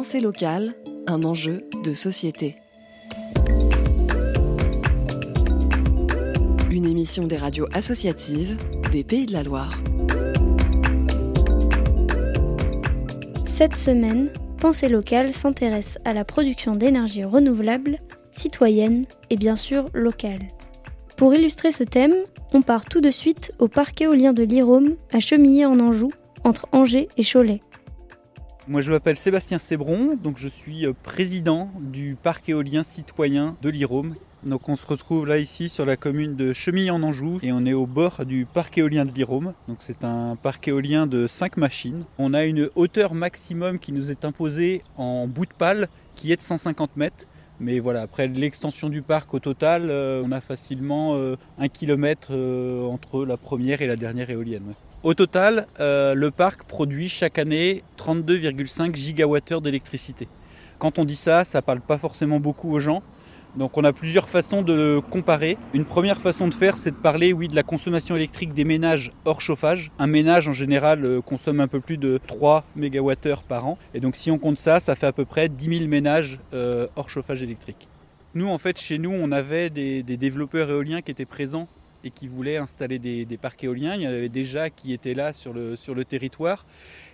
Pensée locale, un enjeu de société. Une émission des radios associatives des Pays de la Loire. Cette semaine, Pensée locale s'intéresse à la production d'énergie renouvelable, citoyenne et bien sûr locale. Pour illustrer ce thème, on part tout de suite au parc éolien de l'Irôme à Chemillé en Anjou, entre Angers et Cholet. Moi je m'appelle Sébastien Sébron, donc je suis euh, président du parc éolien citoyen de l'Irôme. Donc on se retrouve là ici sur la commune de Chemillé en Anjou et on est au bord du parc éolien de l'Irôme. Donc c'est un parc éolien de 5 machines. On a une hauteur maximum qui nous est imposée en bout de pale qui est de 150 mètres. Mais voilà, après l'extension du parc au total, euh, on a facilement euh, un kilomètre entre la première et la dernière éolienne. Au total, euh, le parc produit chaque année 32,5 gigawattheures d'électricité. Quand on dit ça, ça parle pas forcément beaucoup aux gens. Donc on a plusieurs façons de comparer. Une première façon de faire, c'est de parler de la consommation électrique des ménages hors chauffage. Un ménage en général euh, consomme un peu plus de 3 MWh par an. Et donc si on compte ça, ça fait à peu près 10 000 ménages euh, hors chauffage électrique. Nous en fait chez nous on avait des développeurs éoliens qui étaient présents et qui voulaient installer des, parcs éoliens. Il y en avait déjà qui étaient là sur le, sur le territoire.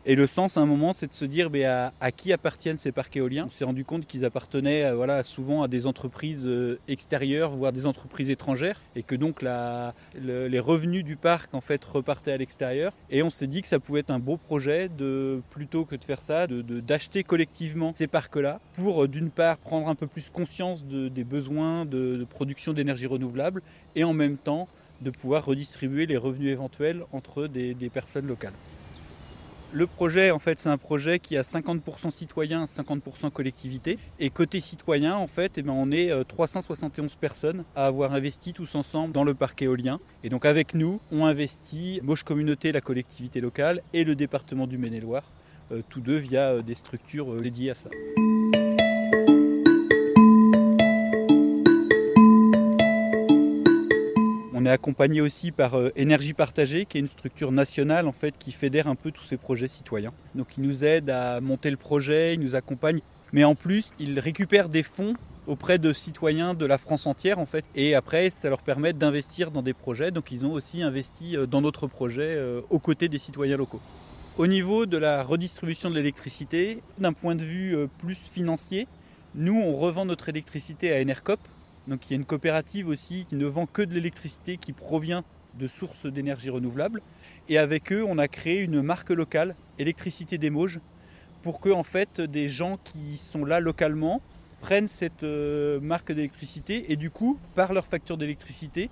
Et le sens à un moment, c'est de se dire mais à, à, qui appartiennent ces parcs éoliens? On s'est rendu compte qu'ils appartenaient euh, voilà, souvent à des entreprises euh, extérieures, voire des entreprises étrangères, et que donc les revenus du parc en fait repartaient à l'extérieur. Et on s'est dit que ça pouvait être un beau projet de plutôt que de faire ça, de, de, d'acheter collectivement ces parcs-là pour euh, d'une part prendre un peu plus conscience de, des besoins de, de production d'énergie renouvelable et en même temps de pouvoir redistribuer les revenus éventuels entre des, personnes locales. Le projet, en fait, c'est un projet qui a 50% citoyens, 50% collectivités. Et côté citoyen, en fait, eh ben, on est 371 personnes à avoir investi tous ensemble dans le parc éolien. Et donc, avec nous, on investit Moche Communauté, la collectivité locale, et le département du Maine-et-Loire, euh, tous deux via euh, des structures euh, dédiées à ça. Est accompagné aussi par euh, Énergie Partagée, qui est une structure nationale en fait qui fédère un peu tous ces projets citoyens. Donc ils nous aident à monter le projet, ils nous accompagnent, mais en plus ils récupèrent des fonds auprès de citoyens de la France entière en fait. Et après, ça leur permet d'investir dans des projets. Donc ils ont aussi investi dans notre projet euh, aux côtés des citoyens locaux. Au niveau de la redistribution de l'électricité, d'un point de vue euh, plus financier, nous on revend notre électricité à Enercop, donc il y a une coopérative aussi qui ne vend que de l'électricité qui provient de sources d'énergie renouvelable. Et avec eux, on a créé une marque locale, Électricité des Mauges, pour que en fait des gens qui sont là localement prennent cette euh, marque d'électricité et du coup, par leur facture d'électricité,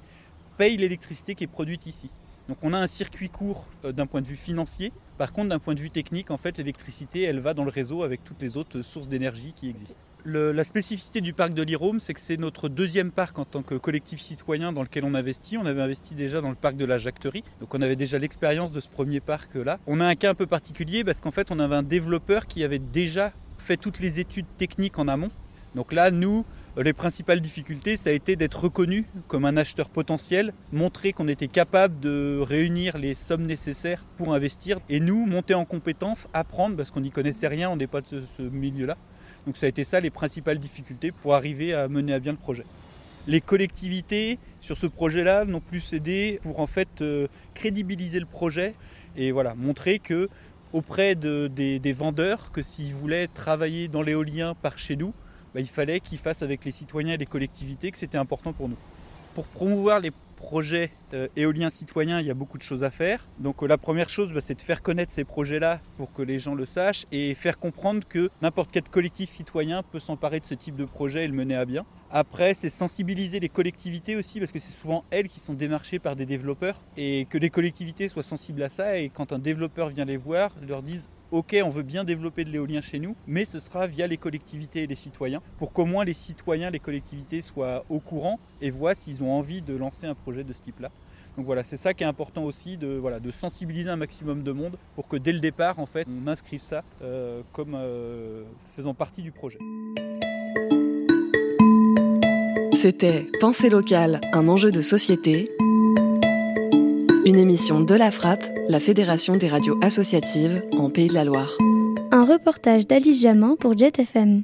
payent l'électricité qui est produite ici. Donc on a un circuit court euh, d'un point de vue financier. Par contre, d'un point de vue technique, en fait, l'électricité, elle va dans le réseau avec toutes les autres sources d'énergie qui existent. La spécificité du parc de l'Irôme, c'est que c'est notre deuxième parc en tant que collectif citoyen dans lequel on investit. On avait investi déjà dans le parc de la Jacterie, donc on avait déjà l'expérience de ce premier parc-là. On a un cas un peu particulier parce qu'en fait, on avait un développeur qui avait déjà fait toutes les études techniques en amont. Donc là, nous, les principales difficultés, ça a été d'être reconnu comme un acheteur potentiel, montrer qu'on était capable de réunir les sommes nécessaires pour investir, et nous, monter en compétences, apprendre, parce qu'on n'y connaissait rien, on n'est pas de ce, ce milieu-là. Donc ça a été ça les principales difficultés pour arriver à mener à bien le projet. Les collectivités sur ce projet-là n'ont plus aidé pour en fait euh, crédibiliser le projet et voilà montrer que auprès de, des, vendeurs que s'ils voulaient travailler dans l'éolien par chez nous, bah, il fallait qu'ils fassent avec les citoyens et les collectivités que c'était important pour nous. Pour promouvoir les projets euh, éoliens citoyens, il y a beaucoup de choses à faire. Donc euh, la première chose, bah, c'est de faire connaître ces projets-là pour que les gens le sachent et faire comprendre que n'importe quel collectif citoyen peut s'emparer de ce type de projet et le mener à bien. Après, c'est sensibiliser les collectivités aussi, parce que c'est souvent elles qui sont démarchées par des développeurs, et que les collectivités soient sensibles à ça, et quand un développeur vient les voir, leur disent ok, on veut bien développer de l'éolien chez nous, mais ce sera via les collectivités et les citoyens, pour qu'au moins les citoyens, les collectivités soient au courant et voient s'ils ont envie de lancer un projet de ce type-là. Donc voilà, c'est ça qui est important aussi, de, de sensibiliser un maximum de monde pour que dès le départ, en fait, on inscrive ça euh, comme euh, faisant partie du projet. C'était Pensée locale, un enjeu de société. Une émission de la Frappe, la Fédération des radios associatives en Pays de la Loire. Un reportage d'Alice Jamin pour Jet FM.